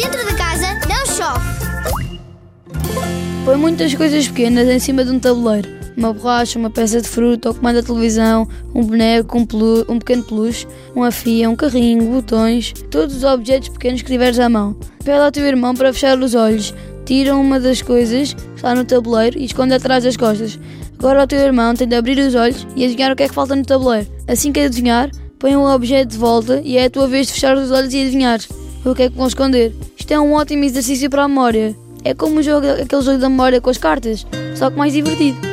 Dentro de casa não chove. Põe muitas coisas pequenas em cima de um tabuleiro. Uma borracha, uma peça de fruta, ou comanda a televisão, um boneco, um, pelu um pequeno peluche, uma fia, um carrinho, botões, todos os objetos pequenos que tiveres à mão. Pede ao teu irmão para fechar os olhos. Tira uma das coisas que está no tabuleiro e esconde atrás das costas. Agora o teu irmão tem de abrir os olhos e adivinhar o que é que falta no tabuleiro. Assim que adivinhar, põe o um objeto de volta e é a tua vez de fechar os olhos e adivinhar o que é que vão esconder. Isto é um ótimo exercício para a memória. É como o jogo, aquele jogo da memória com as cartas, só que mais divertido.